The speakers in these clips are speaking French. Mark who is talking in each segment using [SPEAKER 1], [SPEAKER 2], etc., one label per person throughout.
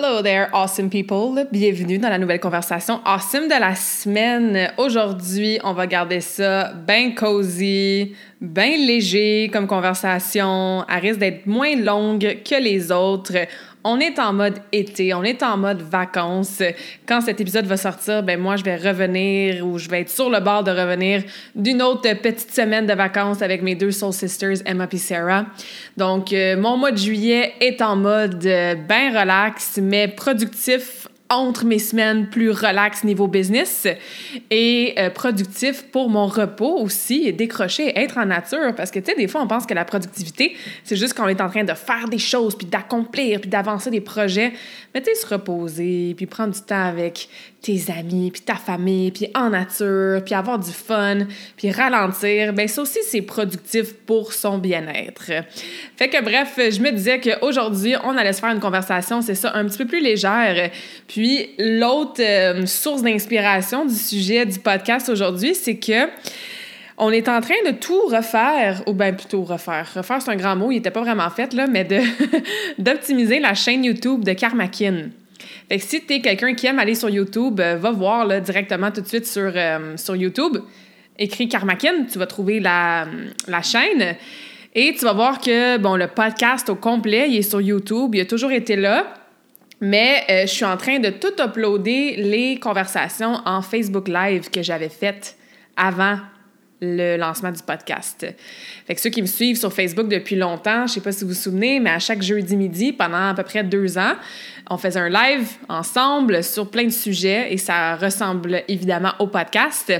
[SPEAKER 1] Hello there, awesome people. Bienvenue dans la nouvelle conversation awesome de la semaine. Aujourd'hui, on va garder ça bien cozy, bien léger comme conversation. Elle risque d'être moins longue que les autres. On est en mode été, on est en mode vacances. Quand cet épisode va sortir, ben moi je vais revenir ou je vais être sur le bord de revenir d'une autre petite semaine de vacances avec mes deux soul sisters Emma et Sarah. Donc euh, mon mois de juillet est en mode euh, bien relax mais productif entre mes semaines plus relax niveau business et euh, productif pour mon repos aussi et décrocher, être en nature. Parce que, tu sais, des fois, on pense que la productivité, c'est juste quand on est en train de faire des choses, puis d'accomplir, puis d'avancer des projets. Se reposer, puis prendre du temps avec tes amis, puis ta famille, puis en nature, puis avoir du fun, puis ralentir, ben ça aussi, c'est productif pour son bien-être. Fait que bref, je me disais qu'aujourd'hui, on allait se faire une conversation, c'est ça, un petit peu plus légère. Puis l'autre euh, source d'inspiration du sujet du podcast aujourd'hui, c'est que on est en train de tout refaire, ou bien plutôt refaire. Refaire, c'est un grand mot, il n'était pas vraiment fait, mais d'optimiser la chaîne YouTube de Karmakin. Fait que si tu es quelqu'un qui aime aller sur YouTube, euh, va voir directement tout de suite sur, euh, sur YouTube. Écris Karmakin, tu vas trouver la, la, chaîne. Et tu vas voir que bon, le podcast au complet, il est sur YouTube. Il a toujours été là. Mais euh, je suis en train de tout uploader les conversations en Facebook Live que j'avais faites avant le lancement du podcast. Fait que ceux qui me suivent sur Facebook depuis longtemps, je sais pas si vous vous souvenez, mais à chaque jeudi midi, pendant à peu près deux ans, on faisait un live ensemble sur plein de sujets et ça ressemble évidemment au podcast.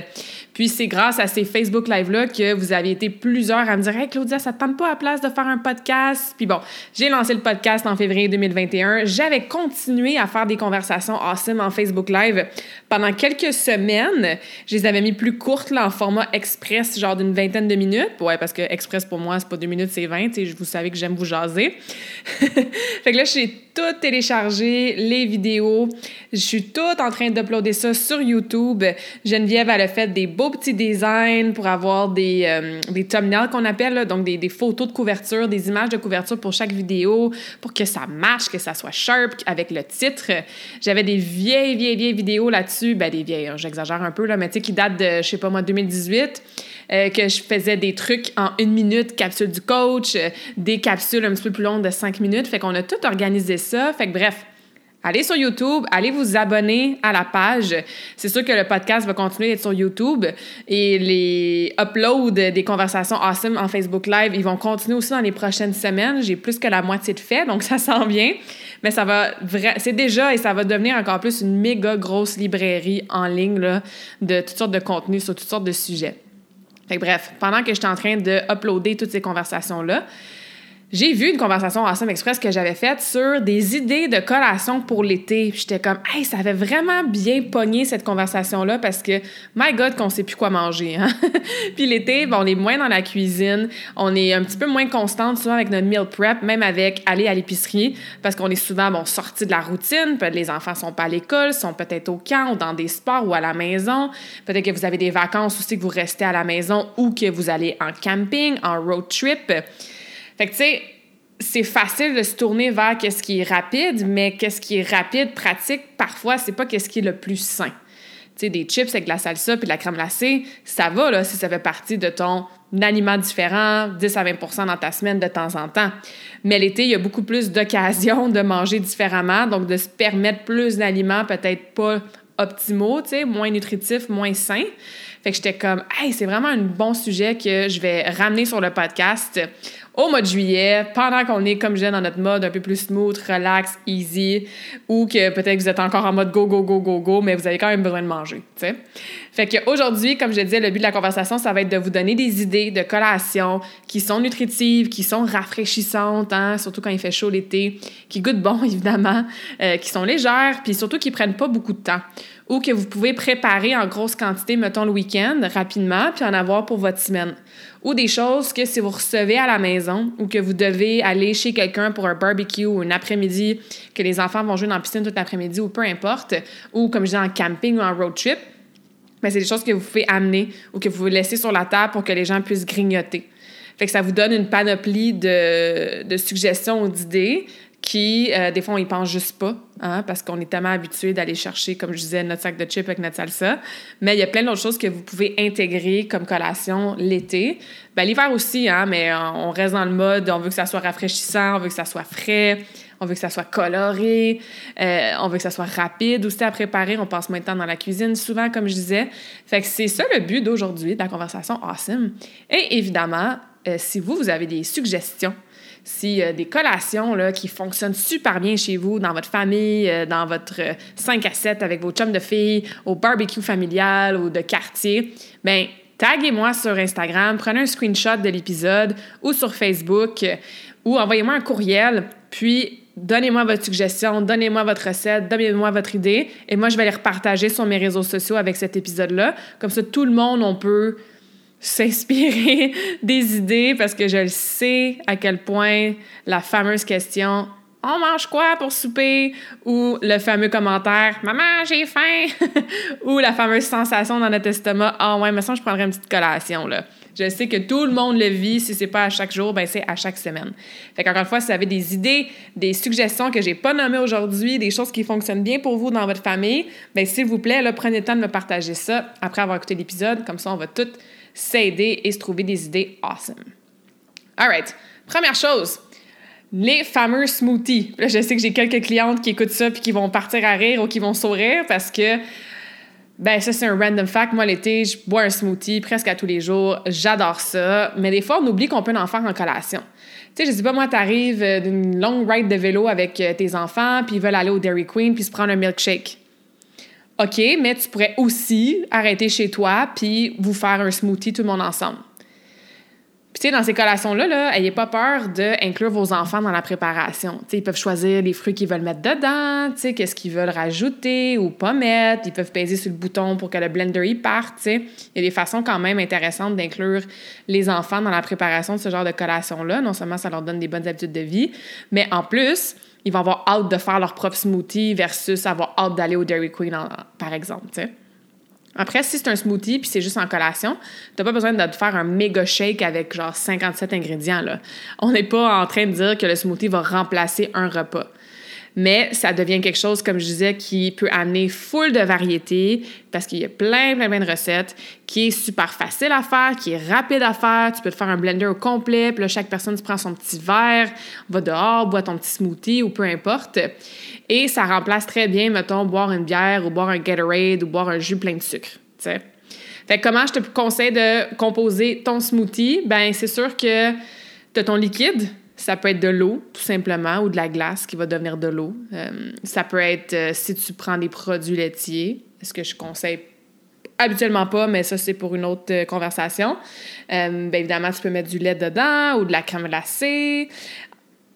[SPEAKER 1] Puis c'est grâce à ces Facebook Live-là que vous avez été plusieurs à me dire Hey Claudia, ça te tente pas à place de faire un podcast? Puis bon, j'ai lancé le podcast en février 2021. J'avais continué à faire des conversations awesome en Facebook Live pendant quelques semaines. Je les avais mis plus courtes là, en format express, genre d'une vingtaine de minutes. Ouais, parce que express pour moi, c'est pas deux minutes, c'est 20. Et vous savez que j'aime vous jaser. fait que là, j'ai tout téléchargé, les vidéos. Je suis toute en train d'uploader ça sur YouTube. Geneviève, elle a fait des beaux petits designs pour avoir des, euh, des thumbnails qu'on appelle, donc des, des, photos de couverture, des images de couverture pour chaque vidéo, pour que ça marche, que ça soit sharp avec le titre. J'avais des vieilles, vieilles, vieilles vidéos là-dessus. Ben, des vieilles, j'exagère un peu, là, mais tu sais, qui datent de, je sais pas moi, 2018. Euh, que je faisais des trucs en une minute, capsule du coach, euh, des capsules un petit peu plus longues de cinq minutes. Fait qu'on a tout organisé ça. Fait que bref, Allez sur YouTube, allez vous abonner à la page. C'est sûr que le podcast va continuer d'être sur YouTube et les uploads des conversations awesome en Facebook Live, ils vont continuer aussi dans les prochaines semaines. J'ai plus que la moitié de fait, donc ça sent bien. Mais ça va c'est déjà et ça va devenir encore plus une méga grosse librairie en ligne là, de toutes sortes de contenus sur toutes sortes de sujets. Fait bref, pendant que j'étais en train de uploader toutes ces conversations-là, j'ai vu une conversation Awesome Express que j'avais faite sur des idées de collation pour l'été. J'étais comme, hey, ça avait vraiment bien pogné cette conversation-là parce que, my God, qu'on sait plus quoi manger. Hein? Puis l'été, bon, on est moins dans la cuisine, on est un petit peu moins constante souvent avec notre meal prep, même avec aller à l'épicerie parce qu'on est souvent, bon, sorti de la routine. Peut-être les enfants sont pas à l'école, sont peut-être au camp ou dans des sports ou à la maison. Peut-être que vous avez des vacances aussi que vous restez à la maison ou que vous allez en camping, en road trip. Fait que, tu sais, c'est facile de se tourner vers qu'est-ce qui est rapide, mais qu'est-ce qui est rapide, pratique, parfois, c'est pas qu'est-ce qui est le plus sain. Tu sais, des chips avec de la salsa puis de la crème glacée, ça va, là, si ça fait partie de ton aliment différent, 10 à 20% dans ta semaine de temps en temps. Mais l'été, il y a beaucoup plus d'occasions de manger différemment, donc de se permettre plus d'aliments peut-être pas optimaux, tu sais, moins nutritifs, moins sains. Fait que j'étais comme, hey, c'est vraiment un bon sujet que je vais ramener sur le podcast au mois de juillet, pendant qu'on est, comme je disais, dans notre mode un peu plus smooth, relax, easy, ou que peut-être vous êtes encore en mode go, go, go, go, go, mais vous avez quand même besoin de manger, tu sais. Fait qu'aujourd'hui, comme je disais, le but de la conversation, ça va être de vous donner des idées de collations qui sont nutritives, qui sont rafraîchissantes, hein, surtout quand il fait chaud l'été, qui goûtent bon, évidemment, euh, qui sont légères, puis surtout qui prennent pas beaucoup de temps ou que vous pouvez préparer en grosse quantité, mettons le week-end, rapidement, puis en avoir pour votre semaine. Ou des choses que si vous recevez à la maison ou que vous devez aller chez quelqu'un pour un barbecue ou un après-midi, que les enfants vont jouer dans la piscine toute l'après-midi ou peu importe, ou comme je dis en camping ou en road trip, mais ben, c'est des choses que vous pouvez amener ou que vous laisser sur la table pour que les gens puissent grignoter. Fait que ça vous donne une panoplie de, de suggestions ou d'idées qui, euh, des fois, on y pense juste pas, hein, parce qu'on est tellement habitué d'aller chercher, comme je disais, notre sac de chips avec notre salsa. Mais il y a plein d'autres choses que vous pouvez intégrer comme collation l'été. Ben, l'hiver aussi, hein, mais on reste dans le mode, on veut que ça soit rafraîchissant, on veut que ça soit frais, on veut que ça soit coloré, euh, on veut que ça soit rapide aussi à préparer. On passe moins de temps dans la cuisine, souvent, comme je disais. Fait que c'est ça le but d'aujourd'hui, de la conversation Awesome. Et évidemment, euh, si vous, vous avez des suggestions si des collations là, qui fonctionnent super bien chez vous, dans votre famille, euh, dans votre 5 à 7 avec vos chums de filles, au barbecue familial ou de quartier, bien, taguez-moi sur Instagram, prenez un screenshot de l'épisode ou sur Facebook ou envoyez-moi un courriel, puis donnez-moi votre suggestion, donnez-moi votre recette, donnez-moi votre idée, et moi, je vais les repartager sur mes réseaux sociaux avec cet épisode-là. Comme ça, tout le monde, on peut s'inspirer des idées parce que je le sais à quel point la fameuse question on mange quoi pour souper? Ou le fameux commentaire maman j'ai faim ou la fameuse sensation dans notre estomac ah oh, ouais mais ça je prendrais une petite collation là je sais que tout le monde le vit si c'est pas à chaque jour ben c'est à chaque semaine. Fait qu'encore une fois si vous avez des idées des suggestions que j'ai pas nommées aujourd'hui des choses qui fonctionnent bien pour vous dans votre famille ben s'il vous plaît prenez le temps de me partager ça après avoir écouté l'épisode. Comme ça on va tout s'aider et se trouver des idées awesome. All right. Première chose, les fameux smoothies. Là, je sais que j'ai quelques clientes qui écoutent ça puis qui vont partir à rire ou qui vont sourire parce que ben ça c'est un random fact. Moi l'été, je bois un smoothie presque à tous les jours. J'adore ça, mais des fois on oublie qu'on peut en faire en collation. Tu sais, je sais pas moi, t'arrives d'une longue ride de vélo avec euh, tes enfants puis ils veulent aller au Dairy Queen puis se prendre un milkshake. OK, mais tu pourrais aussi arrêter chez toi puis vous faire un smoothie tout le monde ensemble. Puis, tu sais, dans ces collations-là, là, ayez pas peur d'inclure vos enfants dans la préparation. Tu sais, ils peuvent choisir les fruits qu'ils veulent mettre dedans, tu sais, qu'est-ce qu'ils veulent rajouter ou pas mettre. Ils peuvent peser sur le bouton pour que le blender y parte, tu sais. Il y a des façons quand même intéressantes d'inclure les enfants dans la préparation de ce genre de collation-là. Non seulement ça leur donne des bonnes habitudes de vie, mais en plus, ils vont avoir hâte de faire leur propre smoothie versus avoir hâte d'aller au Dairy Queen, par exemple. Après, si c'est un smoothie puis c'est juste en collation, t'as pas besoin de faire un méga shake avec genre 57 ingrédients. Là. On n'est pas en train de dire que le smoothie va remplacer un repas mais ça devient quelque chose, comme je disais, qui peut amener full de variétés parce qu'il y a plein, plein, plein de recettes, qui est super facile à faire, qui est rapide à faire. Tu peux te faire un blender au complet, puis là, chaque personne, tu prends son petit verre, va dehors, boit ton petit smoothie ou peu importe. Et ça remplace très bien, mettons, boire une bière ou boire un Gatorade ou boire un jus plein de sucre. Fait comment je te conseille de composer ton smoothie? Ben, c'est sûr que tu as ton liquide, ça peut être de l'eau, tout simplement, ou de la glace qui va devenir de l'eau. Euh, ça peut être euh, si tu prends des produits laitiers, ce que je conseille habituellement pas, mais ça, c'est pour une autre euh, conversation. bien évidemment, tu peux mettre du lait dedans ou de la crème glacée.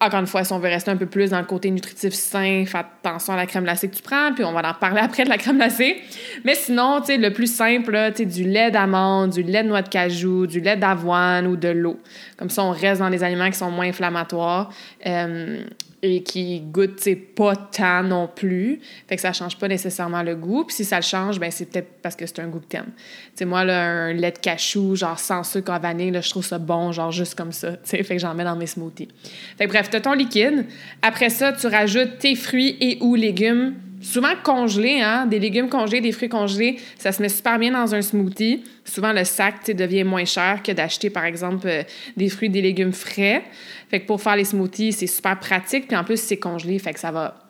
[SPEAKER 1] Encore une fois, si on veut rester un peu plus dans le côté nutritif sain, fais attention à la crème glacée que tu prends, puis on va en parler après de la crème glacée. Mais sinon, tu sais, le plus simple, sais, du lait d'amande, du lait de noix de cajou, du lait d'avoine ou de l'eau. Comme ça, on reste dans des aliments qui sont moins inflammatoires. Euh, et qui goûte pas tant non plus. Fait que ça change pas nécessairement le goût. Puis si ça le change, ben c'est peut-être parce que c'est un goût que t'aimes. Tu moi, là, un lait de cachou, genre sans sucre en vanille, je trouve ça bon, genre juste comme ça. Tu fait que j'en mets dans mes smoothies. Fait que bref, t'as ton liquide. Après ça, tu rajoutes tes fruits et ou légumes souvent congelés, hein, des légumes congelés, des fruits congelés, ça se met super bien dans un smoothie. Souvent, le sac devient moins cher que d'acheter, par exemple, euh, des fruits, des légumes frais. Fait que pour faire les smoothies, c'est super pratique. Puis en plus, c'est congelé, fait que ça va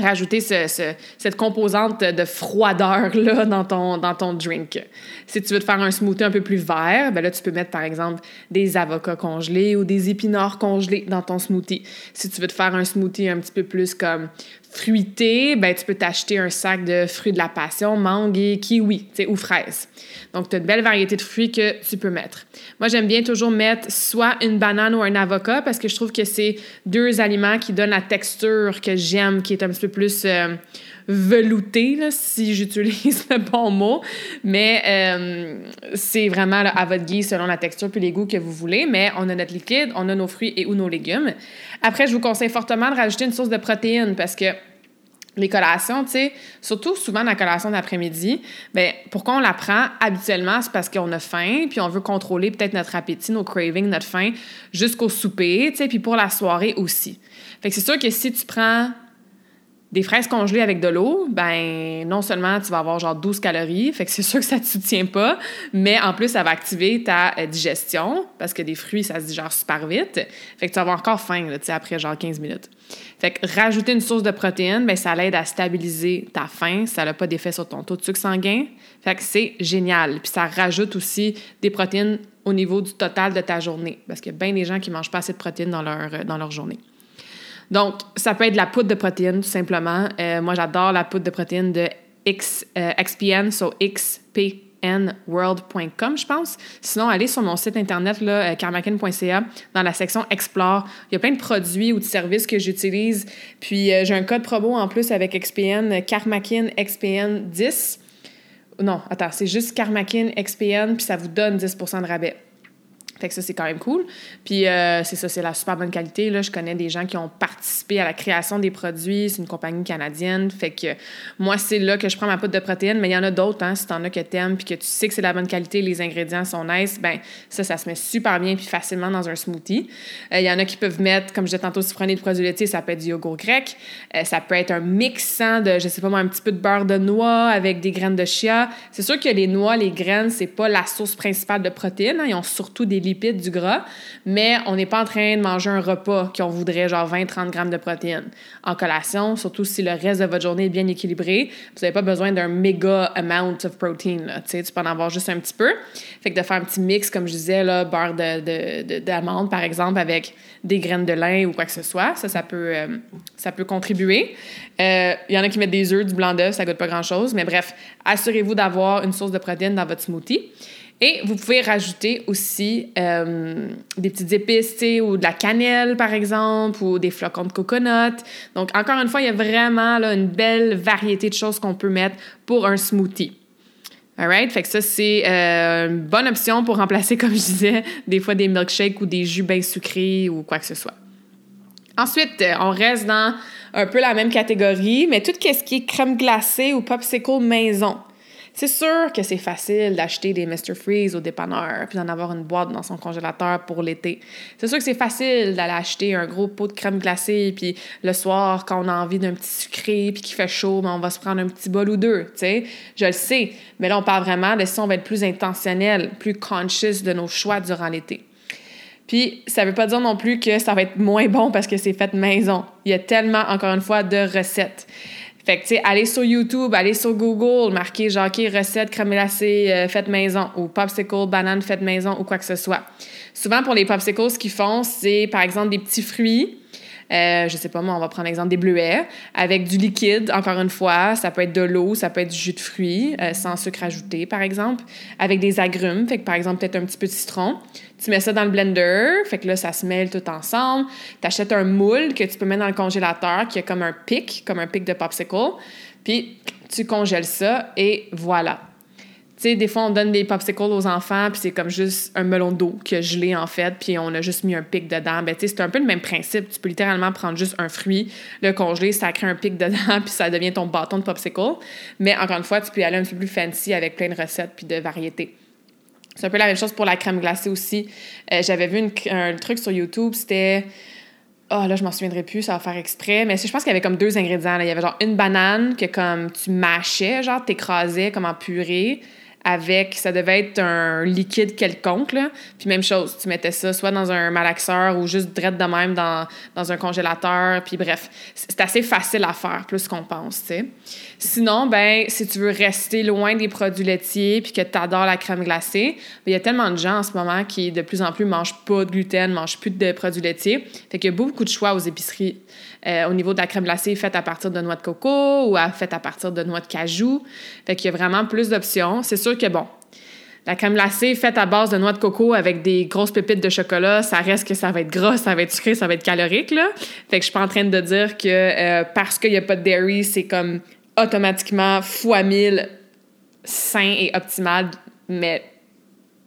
[SPEAKER 1] rajouter cette composante de froideur-là dans ton, dans ton drink. Si tu veux te faire un smoothie un peu plus vert, ben là, tu peux mettre, par exemple, des avocats congelés ou des épinards congelés dans ton smoothie. Si tu veux te faire un smoothie un petit peu plus comme fruité, ben, tu peux t'acheter un sac de fruits de la passion, mangue et kiwi, ou fraises. Donc, tu as une belle variété de fruits que tu peux mettre. Moi, j'aime bien toujours mettre soit une banane ou un avocat parce que je trouve que c'est deux aliments qui donnent la texture que j'aime, qui est un petit peu plus euh, velouté, si j'utilise le bon mot. Mais euh, c'est vraiment à votre guise selon la texture puis les goûts que vous voulez. Mais on a notre liquide, on a nos fruits et ou nos légumes. Après, je vous conseille fortement de rajouter une source de protéines parce que les collations, tu sais, surtout souvent la collation d'après-midi, bien, pourquoi on la prend habituellement, c'est parce qu'on a faim, puis on veut contrôler peut-être notre appétit, nos cravings, notre faim jusqu'au souper, tu sais, puis pour la soirée aussi. Fait que c'est sûr que si tu prends des fraises congelées avec de l'eau, ben non seulement tu vas avoir genre 12 calories, fait que c'est sûr que ça te soutient pas, mais en plus ça va activer ta euh, digestion parce que des fruits ça se digère super vite, fait que tu vas avoir encore faim là, après genre 15 minutes. Fait que rajouter une source de protéines, ben ça l'aide à stabiliser ta faim, ça n'a pas d'effet sur ton taux de sucre sanguin. Fait que c'est génial, puis ça rajoute aussi des protéines au niveau du total de ta journée parce qu'il y a bien des gens qui mangent pas assez de protéines dans leur euh, dans leur journée. Donc, ça peut être la poudre de protéines, tout simplement. Euh, moi, j'adore la poudre de protéines de X, euh, XPN, so xpnworld.com, je pense. Sinon, allez sur mon site internet, là, euh, dans la section Explore. Il y a plein de produits ou de services que j'utilise. Puis, j'ai un code promo en plus avec XPN, Carmackin XPN 10. Non, attends, c'est juste Carmackin XPN, puis ça vous donne 10% de rabais. Fait que ça, c'est quand même cool. Puis euh, c'est ça, c'est la super bonne qualité. Là. Je connais des gens qui ont participé à la création des produits. C'est une compagnie canadienne. Fait que moi, c'est là que je prends ma poudre de protéines. Mais il y en a d'autres, hein, si t'en as que t'aimes puis que tu sais que c'est la bonne qualité, les ingrédients sont nice, ben ça, ça se met super bien puis facilement dans un smoothie. Euh, il y en a qui peuvent mettre, comme je disais tantôt, si vous prenez de produits laitiers, ça peut être du yogourt grec. Euh, ça peut être un mixant de, je sais pas moi, un petit peu de beurre de noix avec des graines de chia. C'est sûr que les noix, les graines, c'est pas la source principale de protéines. Hein. Ils ont surtout des du gras, mais on n'est pas en train de manger un repas qu'on voudrait genre 20-30 grammes de protéines. En collation, surtout si le reste de votre journée est bien équilibré, vous n'avez pas besoin d'un méga amount of protein. Tu peux en avoir juste un petit peu. Fait que de faire un petit mix, comme je disais, là, beurre d'amande, de, par exemple, avec des graines de lin ou quoi que ce soit, ça, ça peut, euh, ça peut contribuer. Euh, il y en a qui mettent des œufs, du blanc d'œuf, ça goûte pas grand-chose, mais bref, assurez-vous d'avoir une source de protéines dans votre smoothie. Et vous pouvez rajouter aussi euh, des petites épices, ou de la cannelle, par exemple, ou des flocons de coconut. Donc, encore une fois, il y a vraiment une belle variété de choses qu'on peut mettre pour un smoothie. Alright? Fait que ça, c'est euh, une bonne option pour remplacer, comme je disais, des fois des milkshakes ou des jus bien sucrés ou quoi que ce soit. Ensuite, on reste dans un peu la même catégorie, mais tout ce qui est crème glacée ou popsicle maison. C'est sûr que c'est facile d'acheter des Mr. Freeze au dépanneur puis d'en avoir une boîte dans son congélateur pour l'été. C'est sûr que c'est facile d'aller acheter un gros pot de crème glacée puis le soir, quand on a envie d'un petit sucré puis qu'il fait chaud, ben, on va se prendre un petit bol ou deux, tu sais. Je le sais, mais là, on parle vraiment de si on va être plus intentionnel, plus conscious de nos choix durant l'été. Puis, ça veut pas dire non plus que ça va être moins bon parce que c'est fait maison. Il y a tellement, encore une fois, de recettes. Fait que, tu sais, allez sur YouTube, allez sur Google, marquez OK, recette crème glacée euh, faite maison ou popsicle banane faite maison ou quoi que ce soit. Souvent, pour les popsicles, ce qu'ils font, c'est par exemple des petits fruits. Euh, je sais pas moi, on va prendre l'exemple des bleuets avec du liquide, encore une fois, ça peut être de l'eau, ça peut être du jus de fruits euh, sans sucre ajouté par exemple, avec des agrumes, fait que par exemple peut-être un petit peu de citron. Tu mets ça dans le blender, fait que là, ça se mêle tout ensemble. Tu achètes un moule que tu peux mettre dans le congélateur qui a comme un pic, comme un pic de popsicle. Puis tu congèles ça et voilà. Des fois, on donne des popsicles aux enfants, puis c'est comme juste un melon d'eau qui a gelé, en fait, puis on a juste mis un pic dedans. Ben, c'est un peu le même principe. Tu peux littéralement prendre juste un fruit, le congeler, ça crée un pic dedans, puis ça devient ton bâton de popsicle. Mais encore une fois, tu peux y aller un peu plus fancy avec plein de recettes puis de variétés. C'est un peu la même chose pour la crème glacée aussi. Euh, j'avais vu un truc sur YouTube, c'était. Oh là, je m'en souviendrai plus, ça va faire exprès. Mais je pense qu'il y avait comme deux ingrédients. Il y avait genre une banane que comme tu mâchais, genre t'écrasais comme en purée avec, ça devait être un liquide quelconque, là. Puis même chose, tu mettais ça soit dans un malaxeur ou juste direct de même dans, dans un congélateur. Puis bref, c'est assez facile à faire, plus qu'on pense, tu sais. Sinon, ben si tu veux rester loin des produits laitiers puis que tu adores la crème glacée, ben, il y a tellement de gens en ce moment qui, de plus en plus, mangent pas de gluten, mangent plus de produits laitiers. Fait qu'il y a beaucoup de choix aux épiceries. Euh, au niveau de la crème glacée faite à partir de noix de coco ou faite à partir de noix de cajou. Fait qu'il y a vraiment plus d'options. C'est sûr que, bon, la crème glacée faite à base de noix de coco avec des grosses pépites de chocolat, ça reste que ça va être gras, ça va être sucré, ça va être calorique, là. Fait que je suis pas en train de dire que euh, parce qu'il n'y a pas de dairy, c'est comme automatiquement fois mille sain et optimal, mais,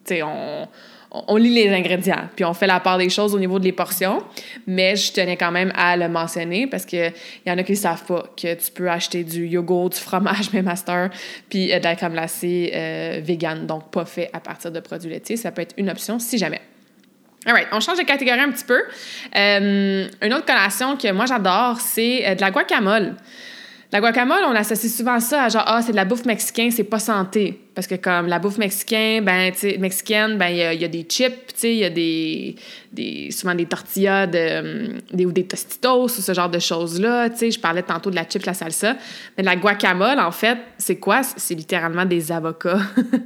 [SPEAKER 1] tu sais, on on lit les ingrédients, puis on fait la part des choses au niveau des portions, mais je tenais quand même à le mentionner parce qu'il y en a qui ne savent pas que tu peux acheter du yogourt, du fromage, même master, puis euh, de la crème glacée euh, vegan, donc pas fait à partir de produits laitiers. Ça peut être une option si jamais. Alright, on change de catégorie un petit peu. Euh, une autre collation que moi j'adore, c'est de la guacamole. La guacamole, on associe souvent ça à genre, ah, c'est de la bouffe mexicaine, c'est pas santé. Parce que comme la bouffe mexicaine, ben, mexicaine, ben, il y, a des chips, tu sais, il y a des, souvent des tortillas de, des, ou des tostitos ou ce genre de choses-là. Tu sais, je parlais tantôt de la chip, la salsa. Mais la guacamole, en fait, c'est quoi? C'est littéralement des avocats.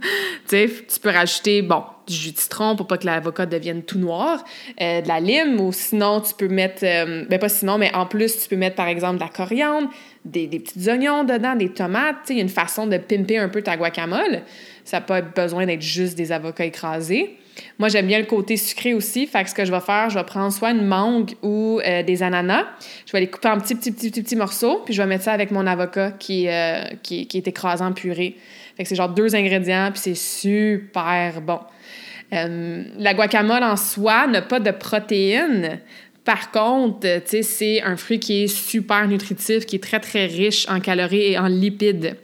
[SPEAKER 1] tu peux rajouter, bon, du jus de citron pour pas que l'avocat devienne tout noir, euh, de la lime, ou sinon, tu peux mettre, euh, ben pas sinon, mais en plus, tu peux mettre, par exemple, de la coriandre, des, petits oignons dedans, des tomates. Il y a une façon de pimper un peu ta guacamole. Ça n'a pas besoin d'être juste des avocats écrasés. Moi, j'aime bien le côté sucré aussi. Fait que ce que je vais faire, je vais prendre soit une mangue ou euh, des ananas. Je vais les couper en petits, petits, petits, morceaux. Puis je vais mettre ça avec mon avocat qui, euh, est écrasé en purée. Fait que c'est genre deux ingrédients, puis c'est super bon. Euh, la guacamole en soi n'a pas de protéines. Par contre, c'est un fruit qui est super nutritif, qui est très, très riche en calories et en lipides.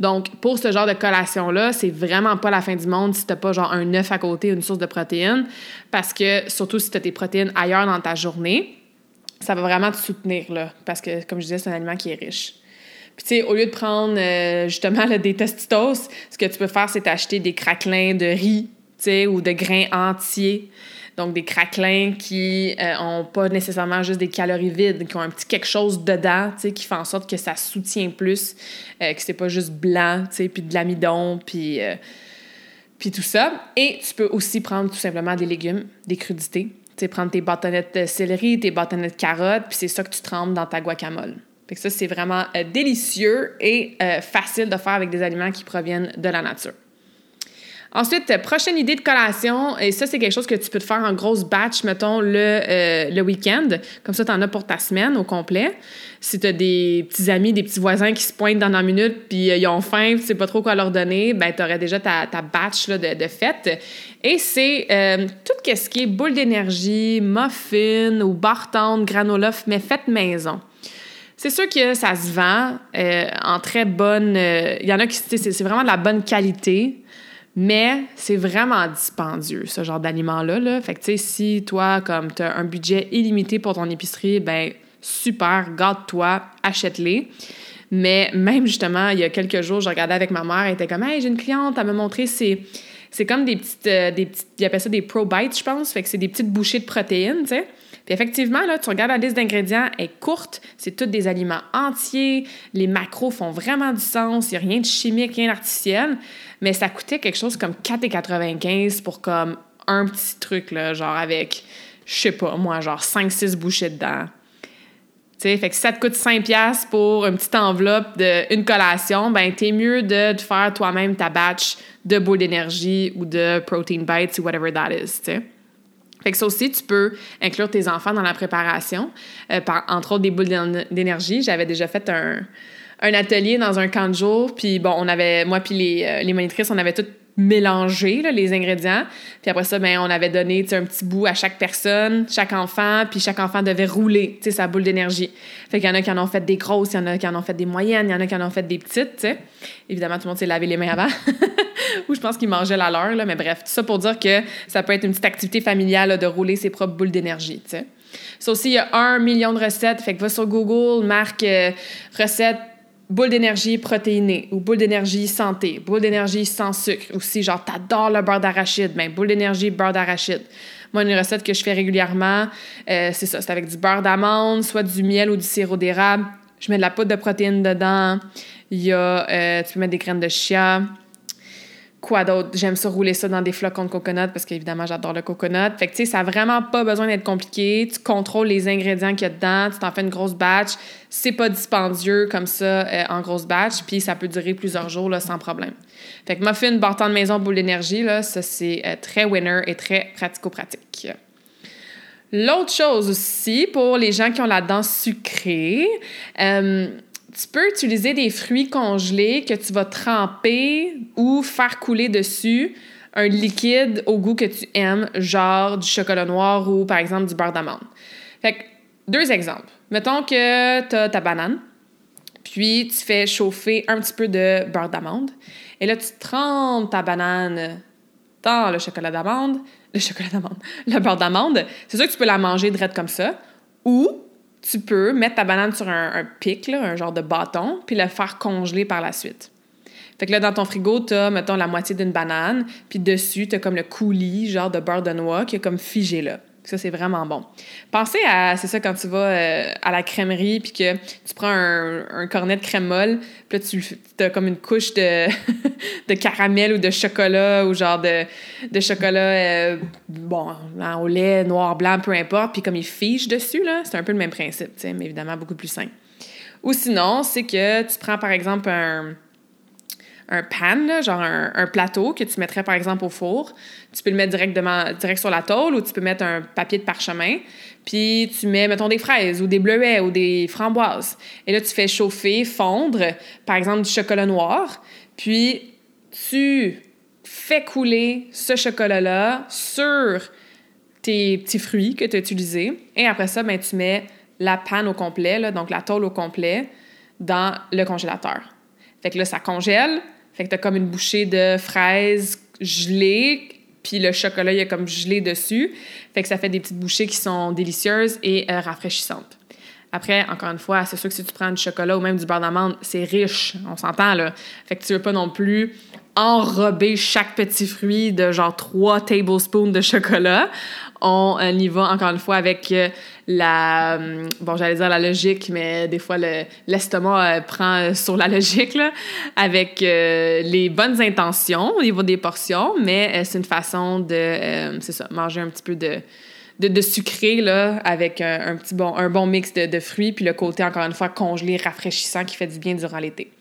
[SPEAKER 1] Donc, pour ce genre de collation-là, c'est vraiment pas la fin du monde si t'as pas genre un œuf à côté, une source de protéines, parce que surtout si tu as tes protéines ailleurs dans ta journée, ça va vraiment te soutenir, là, parce que, comme je disais, c'est un aliment qui est riche. Puis, au lieu de prendre euh, justement des tostitos, ce que tu peux faire, c'est acheter des craquelins de riz, tu ou de grains entiers. Donc, des craquelins qui n'ont euh, pas nécessairement juste des calories vides, qui ont un petit quelque chose dedans, tu qui fait en sorte que ça soutient plus, euh, que c'est pas juste blanc, tu sais, puis de l'amidon, puis, euh, tout ça. Et tu peux aussi prendre tout simplement des légumes, des crudités. Tu prendre tes bâtonnets de céleri, tes bâtonnets de carottes, puis c'est ça que tu trempes dans ta guacamole. Fait que ça, c'est vraiment délicieux et facile de faire avec des aliments qui proviennent de la nature. Ensuite, prochaine idée de collation, et ça, c'est quelque chose que tu peux te faire en grosse batch, mettons, le, euh, le week-end. Comme ça, tu en as pour ta semaine au complet. Si tu as des petits amis, des petits voisins qui se pointent dans la minute, puis euh, ils ont faim, tu sais pas trop quoi leur donner, ben tu aurais déjà ta, ta batch là, de, de fête. Et c'est euh, tout ce qui est boule d'énergie, muffin ou bartende, granola, mais faites maison. C'est sûr que ça se vend en très bonne. Il y en a qui. C'est vraiment de la bonne qualité. Mais c'est vraiment dispendieux, ce genre d'aliments-là. Là. Fait que, tu sais, si toi, comme tu as un budget illimité pour ton épicerie, ben super, garde-toi, achète-les. Mais même justement, il y a quelques jours, je regardais avec ma mère, elle était comme Hey, j'ai une cliente, elle m'a montré c'est. C'est comme des petites, euh, des petites. Ils appellent ça des pro bites, je pense. Fait que c'est des petites bouchées de protéines, tu sais. Puis effectivement, là, tu regardes la liste d'ingrédients, elle est courte, c'est tous des aliments entiers, les macros font vraiment du sens, il n'y a rien de chimique, rien d'artificiel, mais ça coûtait quelque chose comme 4,95 pour comme un petit truc, là, genre avec, je sais pas, moi, genre 5-6 bouchées dedans. Tu fait que si ça te coûte 5$ pour une petite enveloppe d'une collation, ben t'es mieux de, de faire toi-même ta batch de boules d'énergie ou de protein bites ou whatever that is, tu sais. Fait que ça aussi, tu peux inclure tes enfants dans la préparation, euh, par, entre autres des boules d'énergie. J'avais déjà fait un, un, atelier dans un camp de jour, puis bon, on avait, moi puis les, euh, les monitrices, on avait tout mélangé, là, les ingrédients. Puis après ça, ben, on avait donné un petit bout à chaque personne, chaque enfant, puis chaque enfant devait rouler sa boule d'énergie. Fait qu'il y en a qui en ont fait des grosses, il y en a qui en ont fait des moyennes, il y en a qui en ont fait des petites. sais. Évidemment, tout le monde s'est lavé les mains avant. Ou je pense qu'ils mangeaient la leur, là, mais bref, tout ça pour dire que ça peut être une petite activité familiale de rouler ses propres boules d'énergie. Ça aussi, il y a un million de recettes. Fait que va sur Google, marque euh, recettes boule d'énergie protéinée ou boule d'énergie santé, boule d'énergie sans sucre. Aussi, genre, t'adores le beurre d'arachide, mais ben, boule d'énergie, beurre d'arachide. Moi, une recette que je fais régulièrement, euh, c'est ça, c'est avec du beurre d'amande, soit du miel ou du sirop d'érable. Je mets de la poudre de protéines dedans. Il y a, euh, tu peux mettre des graines de chia. Quoi d'autre? J'aime ça rouler ça dans des flocons de coconut parce qu'évidemment, j'adore le coconut. Fait que, tu sais, ça n'a vraiment pas besoin d'être compliqué. Tu contrôles les ingrédients qu'il y a dedans. Tu t'en fais une grosse batch. C'est pas dispendieux comme ça euh, en grosse batch. Puis ça peut durer plusieurs jours là, sans problème. Fait que muffin, bâton de maison, boule d'énergie, là, ça, c'est euh, très winner et très pratico-pratique. L'autre chose aussi, pour les gens qui ont la dent sucrée, euh, tu peux utiliser des fruits congelés que tu vas tremper ou faire couler dessus un liquide au goût que tu aimes, genre du chocolat noir ou par exemple du beurre d'amande. Fait que, deux exemples. Mettons que tu as ta banane, puis tu fais chauffer un petit peu de beurre d'amande, et là tu trempes ta banane dans le chocolat d'amande, le chocolat d'amande, le beurre d'amande. C'est sûr que tu peux la manger direct comme ça, ou tu peux mettre ta banane sur un, pic, un genre de bâton, puis la faire congeler par la suite. Fait que là, dans ton frigo, tu as, mettons, la moitié d'une banane, puis dessus, tu as comme le coulis, genre de beurre de noix, qui est comme figé là. Ça, c'est vraiment bon. Pensez à, c'est ça, quand tu vas euh, à la crèmerie, puis que tu prends un, cornet de crème molle, puis là, tu as comme une couche de, caramel ou de chocolat, ou genre de, chocolat, euh, bon, au lait, noir, blanc, peu importe, puis comme il fiche dessus, là, c'est un peu le même principe, mais évidemment beaucoup plus simple. Ou sinon, c'est que tu prends, par exemple, un un pan, genre un, plateau que tu mettrais par exemple au four. Tu peux le mettre directement, direct sur la tôle ou tu peux mettre un papier de parchemin. Puis tu mets, mettons, des fraises ou des bleuets ou des framboises. Et là, tu fais chauffer, fondre, par exemple, du chocolat noir. Puis tu fais couler ce chocolat-là sur tes petits fruits que tu as utilisés. Et après ça, ben, tu mets la panne au complet, donc la tôle au complet, dans le congélateur. Fait que là, ça congèle, fait que t'as comme une bouchée de fraises gelées, puis le chocolat, il y a comme gelé dessus. Fait que ça fait des petites bouchées qui sont délicieuses et euh, rafraîchissantes. Après, encore une fois, c'est sûr que si tu prends du chocolat ou même du beurre d'amande, c'est riche, on s'entend là. Fait que tu veux pas non plus enrober chaque petit fruit de genre 3 tablespoons de chocolat. On y va encore une fois avec euh, la, euh, bon, j'allais dire la logique, mais des fois l'estomac euh, prend sur la logique, là, avec les bonnes intentions au niveau des portions, mais c'est une façon de, c'est ça, manger un petit peu de, de, sucré, là, avec un, petit bon, un bon mix de, de fruits, puis le côté, encore une fois, congelé, rafraîchissant qui fait du bien durant l'été.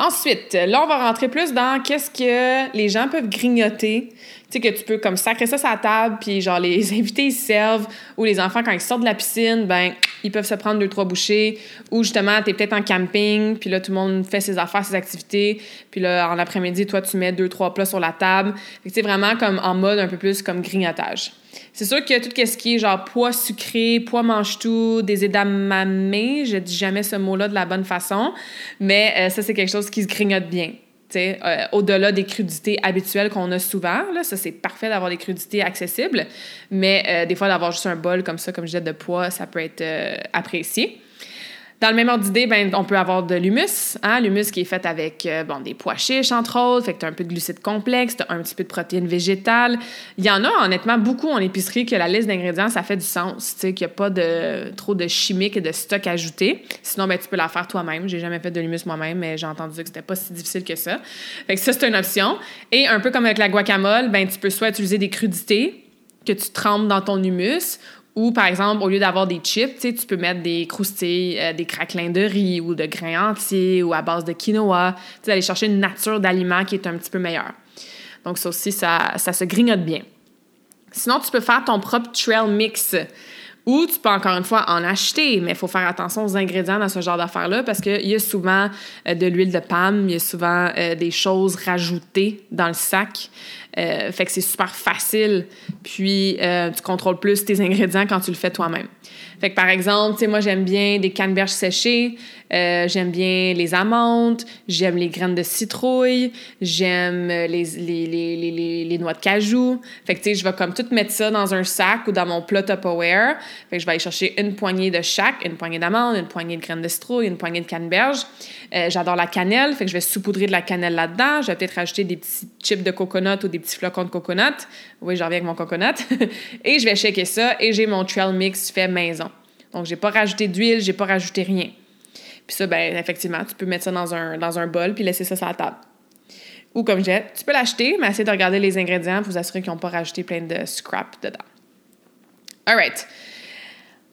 [SPEAKER 1] Ensuite, là, on va rentrer plus dans qu'est-ce que les gens peuvent grignoter. Tu sais, que tu peux comme sacrer ça sur la table, puis genre les invités, ils servent, ou les enfants, quand ils sortent de la piscine, ben ils peuvent se prendre deux, trois bouchées, ou justement, tu es peut-être en camping, puis là, tout le monde fait ses affaires, ses activités, puis là, en après-midi, toi, tu mets deux, trois plats sur la table. c'est vraiment comme en mode un peu plus comme grignotage. C'est sûr que tout ce qui est genre poids sucré, poids mange-tout, des edamame, je dis jamais ce mot-là de la bonne façon, mais euh, ça, c'est quelque chose qui se grignote bien. Euh, au-delà des crudités habituelles qu'on a souvent, là, ça c'est parfait d'avoir des crudités accessibles, mais euh, des fois d'avoir juste un bol comme ça, comme je disais, de poids, ça peut être apprécié. Dans le même ordre d'idée, ben, on peut avoir de l'humus, hein, l'humus qui est fait avec euh, bon, des pois chiches, entre autres, fait que tu as un peu de glucides complexes, tu un petit peu de protéines végétales. Il y en a, honnêtement, beaucoup en épicerie que la liste d'ingrédients, ça fait du sens, tu sais, qu'il n'y a pas de, trop de chimiques et de stock ajouté. Sinon, ben, tu peux la faire toi-même. J'ai jamais fait de l'humus moi-même, mais j'ai entendu que c'était pas si difficile que ça. Fait que ça, c'est une option. Et un peu comme avec la guacamole, ben, tu peux soit utiliser des crudités que tu trempes dans ton humus ou, par exemple, au lieu d'avoir des chips, tu peux mettre des croustilles, euh, des craquelins de riz ou de grains entiers ou à base de quinoa. Tu sais, aller chercher une nature d'aliment qui est un petit peu meilleure. Donc, ça aussi, ça se grignote bien. Sinon, tu peux faire ton propre trail mix. Ou tu peux encore une fois en acheter, mais il faut faire attention aux ingrédients dans ce genre d'affaires-là parce qu'il y a souvent euh, de l'huile de palme, il y a souvent euh, des choses rajoutées dans le sac. Euh, fait que c'est super facile. Puis, euh, tu contrôles plus tes ingrédients quand tu le fais toi-même. Fait que par exemple, tu sais, moi, j'aime bien des canneberges séchées, euh, j'aime bien les amandes, j'aime les graines de citrouille, j'aime les, les, les, les, les noix de cajou. Fait que, tu sais, je vais comme tout mettre ça dans un sac ou dans mon plat Tupperware. Fait que je vais aller chercher une poignée de chaque, une poignée d'amandes, une poignée de graines de citrouille, une poignée de canneberge. Euh, j'adore la cannelle, fait que je vais saupoudrer de la cannelle là-dedans. Je vais peut-être rajouter des petits chips de coconut ou des petits flocons de coconut. Oui, j'en reviens avec mon coconut. et je vais shaker ça et j'ai mon trail mix fait maison. Donc, j'ai pas rajouté d'huile, j'ai pas rajouté rien. Puis ça, ben effectivement, tu peux mettre ça dans un, dans un bol puis laisser ça sur la table. Ou comme j'ai, tu peux l'acheter, mais essayer de regarder les ingrédients pour vous assurer qu'ils n'ont pas rajouté plein de scrap dedans. All right.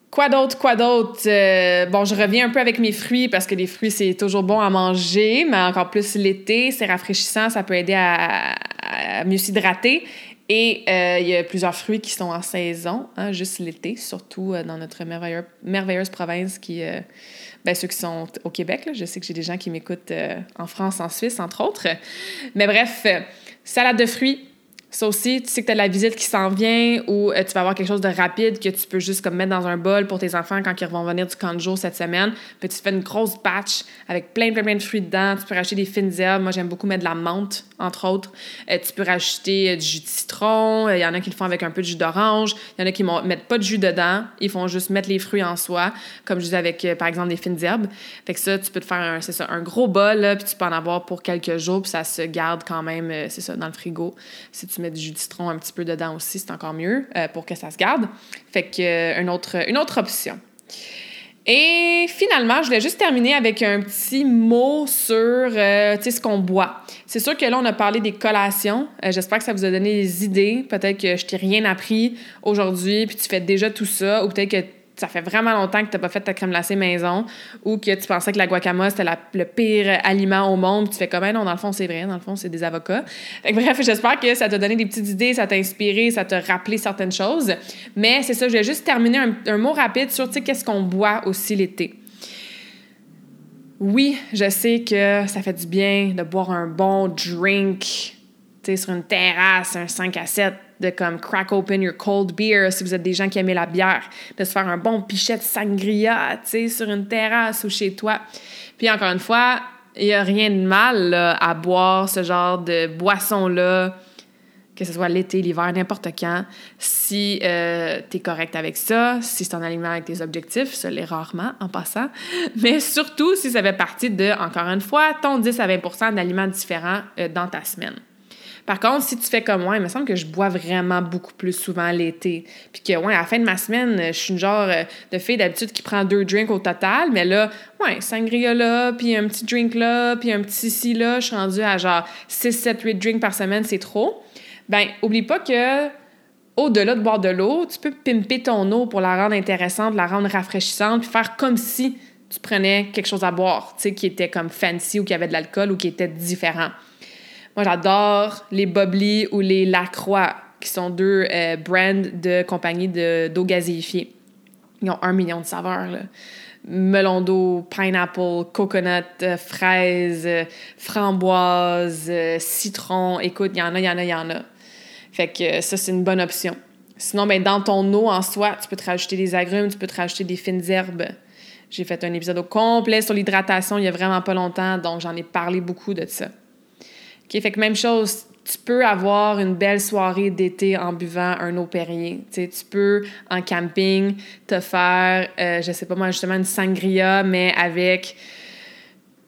[SPEAKER 1] Quoi d'autre, quoi d'autre? Euh, bon, je reviens un peu avec mes fruits parce que les fruits, c'est toujours bon à manger, mais encore plus l'été, c'est rafraîchissant, ça peut aider à mieux s'hydrater. Et euh, il y a plusieurs fruits qui sont en saison, hein, juste l'été, surtout euh, dans notre merveilleuse province qui, euh, ben, ceux qui sont au Québec. Je sais que j'ai des gens qui m'écoutent en France, en Suisse, entre autres. Mais bref, salade de fruits, ça aussi, tu sais que tu as la visite qui s'en vient ou euh, tu vas avoir quelque chose de rapide que tu peux juste comme mettre dans un bol pour tes enfants quand ils vont venir du camp de jour cette semaine. Puis tu fais une grosse batch avec plein, plein, plein de fruits dedans. Tu peux rajouter des fines herbes. Moi, j'aime beaucoup mettre de la menthe, entre autres. Euh, tu peux rajouter euh, du jus de citron. Il y en a qui le font avec un peu de jus d'orange. Il y en a qui ne mettent pas de jus dedans. Ils font juste mettre les fruits en soi, comme je disais avec, par exemple, des fines herbes. Fait que ça, tu peux te faire un, ça, un gros bol, puis tu peux en avoir pour quelques jours, puis ça se garde quand même, c'est ça, dans le frigo. Mets du jus de citron un petit peu dedans aussi, c'est encore mieux euh, pour que ça se garde. Fait que euh, une, autre, une autre option. Et finalement, je voulais juste terminer avec un petit mot sur euh, ce qu'on boit. C'est sûr que là, on a parlé des collations. J'espère que ça vous a donné des idées. Peut-être que je t'ai rien appris aujourd'hui, puis tu fais déjà tout ça, ou peut-être que ça fait vraiment longtemps que tu n'as pas fait ta crème glacée maison ou que tu pensais que la guacamole, c'était le pire aliment au monde. Tu fais comme, non, dans le fond, c'est vrai. Dans le fond, c'est des avocats. bref, j'espère que ça t'a donné des petites idées, ça t'a inspiré, ça t'a rappelé certaines choses. Mais c'est ça, je vais juste terminer un, mot rapide sur, tu qu'est-ce qu'on boit aussi l'été. Oui, je sais que ça fait du bien de boire un bon drink, tu sais, sur une terrasse, un 5 à 7 de comme crack open your cold beer si vous êtes des gens qui aiment la bière, de se faire un bon pichet de sangria, tu sais, sur une terrasse ou chez toi. Puis encore une fois, il n'y a rien de mal à boire ce genre de boisson-là, que ce soit l'été, l'hiver, n'importe quand, si euh, tu es correct avec ça, si c'est en aliment avec tes objectifs, ça l'est rarement en passant, mais surtout si ça fait partie de, encore une fois, ton 10 à 20% d'aliments différents euh, dans ta semaine. Par contre, si tu fais comme moi, il me semble que je bois vraiment beaucoup plus souvent l'été. Puis que, ouais, à la fin de ma semaine, je suis une genre euh, de fille d'habitude qui prend deux drinks au total. Mais là, ouais, sangria là, puis un petit drink là, puis un petit ci là. Je suis rendue à genre 6, 7, 8 drinks par semaine, c'est trop. Ben, oublie pas que au-delà de boire de l'eau, tu peux pimper ton eau pour la rendre intéressante, la rendre rafraîchissante, puis faire comme si tu prenais quelque chose à boire, tu sais, qui était comme fancy ou qui avait de l'alcool ou qui était différent. Moi, j'adore les Bubbly ou les Lacroix, qui sont deux euh, brands de compagnie d'eau gazéifiée. Ils ont un million de saveurs. Là. Melon d'eau, pineapple, coconut, euh, fraise, euh, framboise, citron. Écoute, il y en a, il y en a, il y en a. Fait que ça, c'est une bonne option. Sinon, ben, dans ton eau en soi, tu peux te rajouter des agrumes, tu peux te rajouter des fines herbes. J'ai fait un épisode complet sur l'hydratation il y a vraiment pas longtemps, donc j'en ai parlé beaucoup de ça. OK, fait que même chose, tu peux avoir une belle soirée d'été en buvant un eau Perrier. Tu, tu peux, en camping, te faire, euh, je sais pas moi, justement, une sangria, mais avec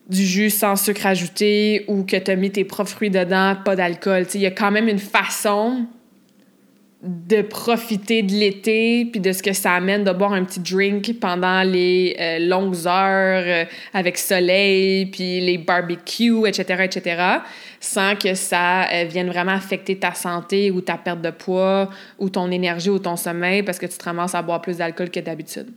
[SPEAKER 1] du jus sans sucre ajouté ou que tu as mis tes propres fruits dedans, pas d'alcool. Il y a quand même une façon de profiter de l'été puis de ce que ça amène de boire un petit drink pendant les euh, longues heures euh, avec soleil puis les barbecues, etc., etc., sans que ça euh, vienne vraiment affecter ta santé ou ta perte de poids ou ton énergie ou ton sommeil parce que tu te ramasses à boire plus d'alcool que d'habitude.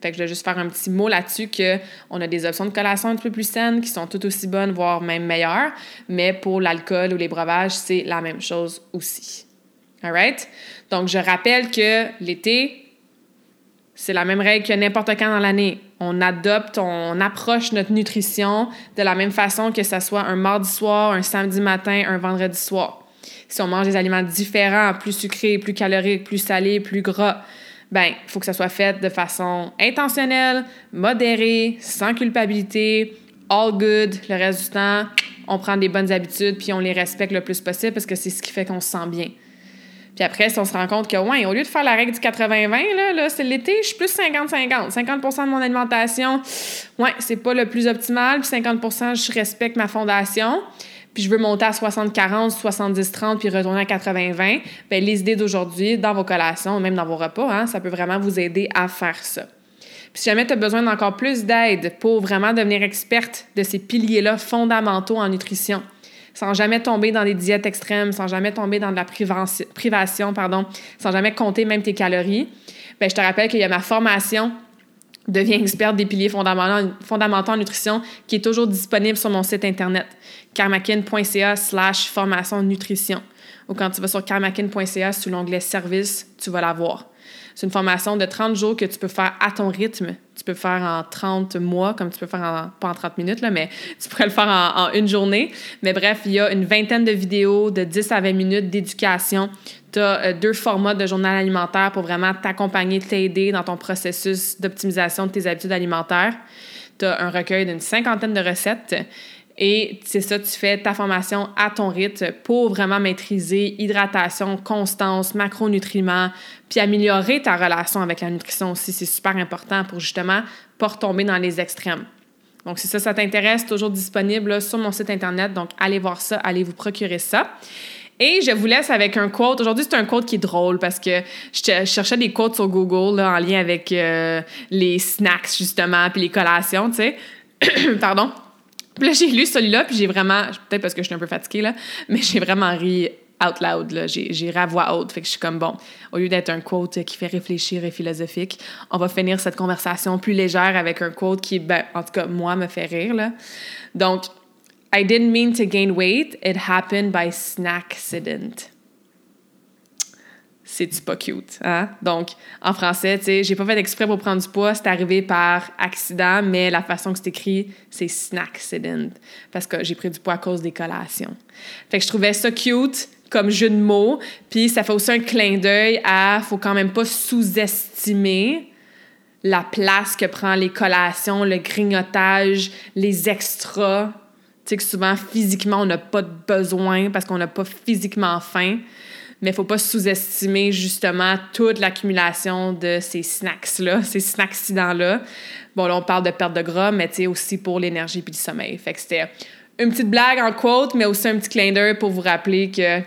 [SPEAKER 1] Fait que je vais juste faire un petit mot là-dessus que on a des options de collation un peu plus saines qui sont tout aussi bonnes, voire même meilleures, mais pour l'alcool ou les breuvages, c'est la même chose aussi. All right? Donc, je rappelle que l'été, c'est la même règle que n'importe quand dans l'année. On adopte, on approche notre nutrition de la même façon que ce soit un mardi soir, un samedi matin, un vendredi soir. Si on mange des aliments différents, plus sucrés, plus caloriques, plus salés, plus gras, ben, il faut que ça soit fait de façon intentionnelle, modérée, sans culpabilité, all good, le reste du temps, on prend des bonnes habitudes puis on les respecte le plus possible parce que c'est ce qui fait qu'on se sent bien. Puis après, si on se rend compte que, ouais, au lieu de faire la règle du 80-20, là, là c'est l'été, je suis plus 50-50. 50%, de mon alimentation, ouais, c'est pas le plus optimal. Puis 50 je respecte ma fondation. Puis je veux monter à 60-40, 70-30, puis retourner à 80-20. Bien, les idées d'aujourd'hui, dans vos collations, même dans vos repas, hein, ça peut vraiment vous aider à faire ça. Puis si jamais tu as besoin d'encore plus d'aide pour vraiment devenir experte de ces piliers-là fondamentaux en nutrition, sans jamais tomber dans des diètes extrêmes, sans jamais tomber dans de la privation, pardon, sans jamais compter même tes calories, bien, je te rappelle qu'il y a ma formation Deviens experte des piliers fondamentaux en nutrition qui est toujours disponible sur mon site internet karmakin.ca slash formation nutrition ou quand tu vas sur karmakin.ca sous l'onglet service, tu vas la voir. C'est une formation de 30 jours que tu peux faire à ton rythme. Tu peux faire en 30 mois, comme tu peux faire en, pas en 30 minutes, mais tu pourrais le faire en, une journée. Mais bref, il y a une vingtaine de vidéos de 10 à 20 minutes d'éducation. Tu as euh, deux formats de journal alimentaire pour vraiment t'accompagner, t'aider dans ton processus d'optimisation de tes habitudes alimentaires. Tu as un recueil d'une cinquantaine de recettes et c'est ça, tu fais ta formation à ton rythme pour vraiment maîtriser hydratation, constance, macronutriments, puis améliorer ta relation avec la nutrition aussi. C'est super important pour justement pas retomber dans les extrêmes. Donc, si ça, ça t'intéresse, toujours disponible sur mon site Internet. Donc, allez voir ça, allez vous procurer ça. Et je vous laisse avec un quote. Aujourd'hui, c'est un quote qui est drôle parce que je cherchais des quotes sur Google en lien avec euh, les snacks, justement, puis les collations, tu sais. Pardon. Puis là, j'ai lu celui-là, puis j'ai vraiment, peut-être parce que je suis un peu fatiguée, là, mais j'ai vraiment ri out loud, là. J'ai, j'ai à voix haute. Fait que je suis comme, bon, au lieu d'être un quote qui fait réfléchir et philosophique, on va finir cette conversation plus légère avec un quote qui, ben, en tout cas, moi, me fait rire, là. Donc, I didn't mean to gain weight, it happened by snack accident c'est pas cute. Hein? Donc, en français, tu sais, j'ai pas fait exprès pour prendre du poids, c'est arrivé par accident, mais la façon que c'est écrit, c'est snack accident, parce que j'ai pris du poids à cause des collations. Fait que je trouvais ça cute comme jeu de mots, puis ça fait aussi un clin d'œil à faut quand même pas sous-estimer la place que prend les collations, le grignotage, les extras. Tu sais que souvent, physiquement, on n'a pas de besoin parce qu'on n'a pas physiquement faim mais faut pas sous-estimer justement toute l'accumulation de ces snacks-là, ces snacks-là. Bon, là, on parle de perte de gras, mais tu aussi pour l'énergie puis le sommeil. Fait que c'était une petite blague en quote, mais aussi un petit clin d'œil pour vous rappeler que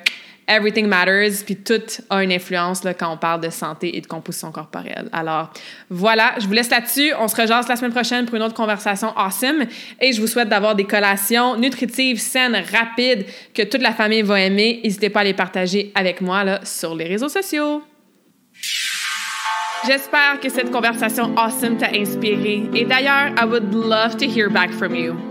[SPEAKER 1] everything matters, puis tout a une influence là, quand on parle de santé et de composition corporelle. Alors voilà, je vous laisse là-dessus. On se rejoint la semaine prochaine pour une autre conversation awesome et je vous souhaite d'avoir des collations nutritives, saines, rapides, que toute la famille va aimer. N'hésitez pas à les partager avec moi là, sur les réseaux sociaux. J'espère que cette conversation awesome t'a inspiré. Et d'ailleurs, I would love to hear back from you.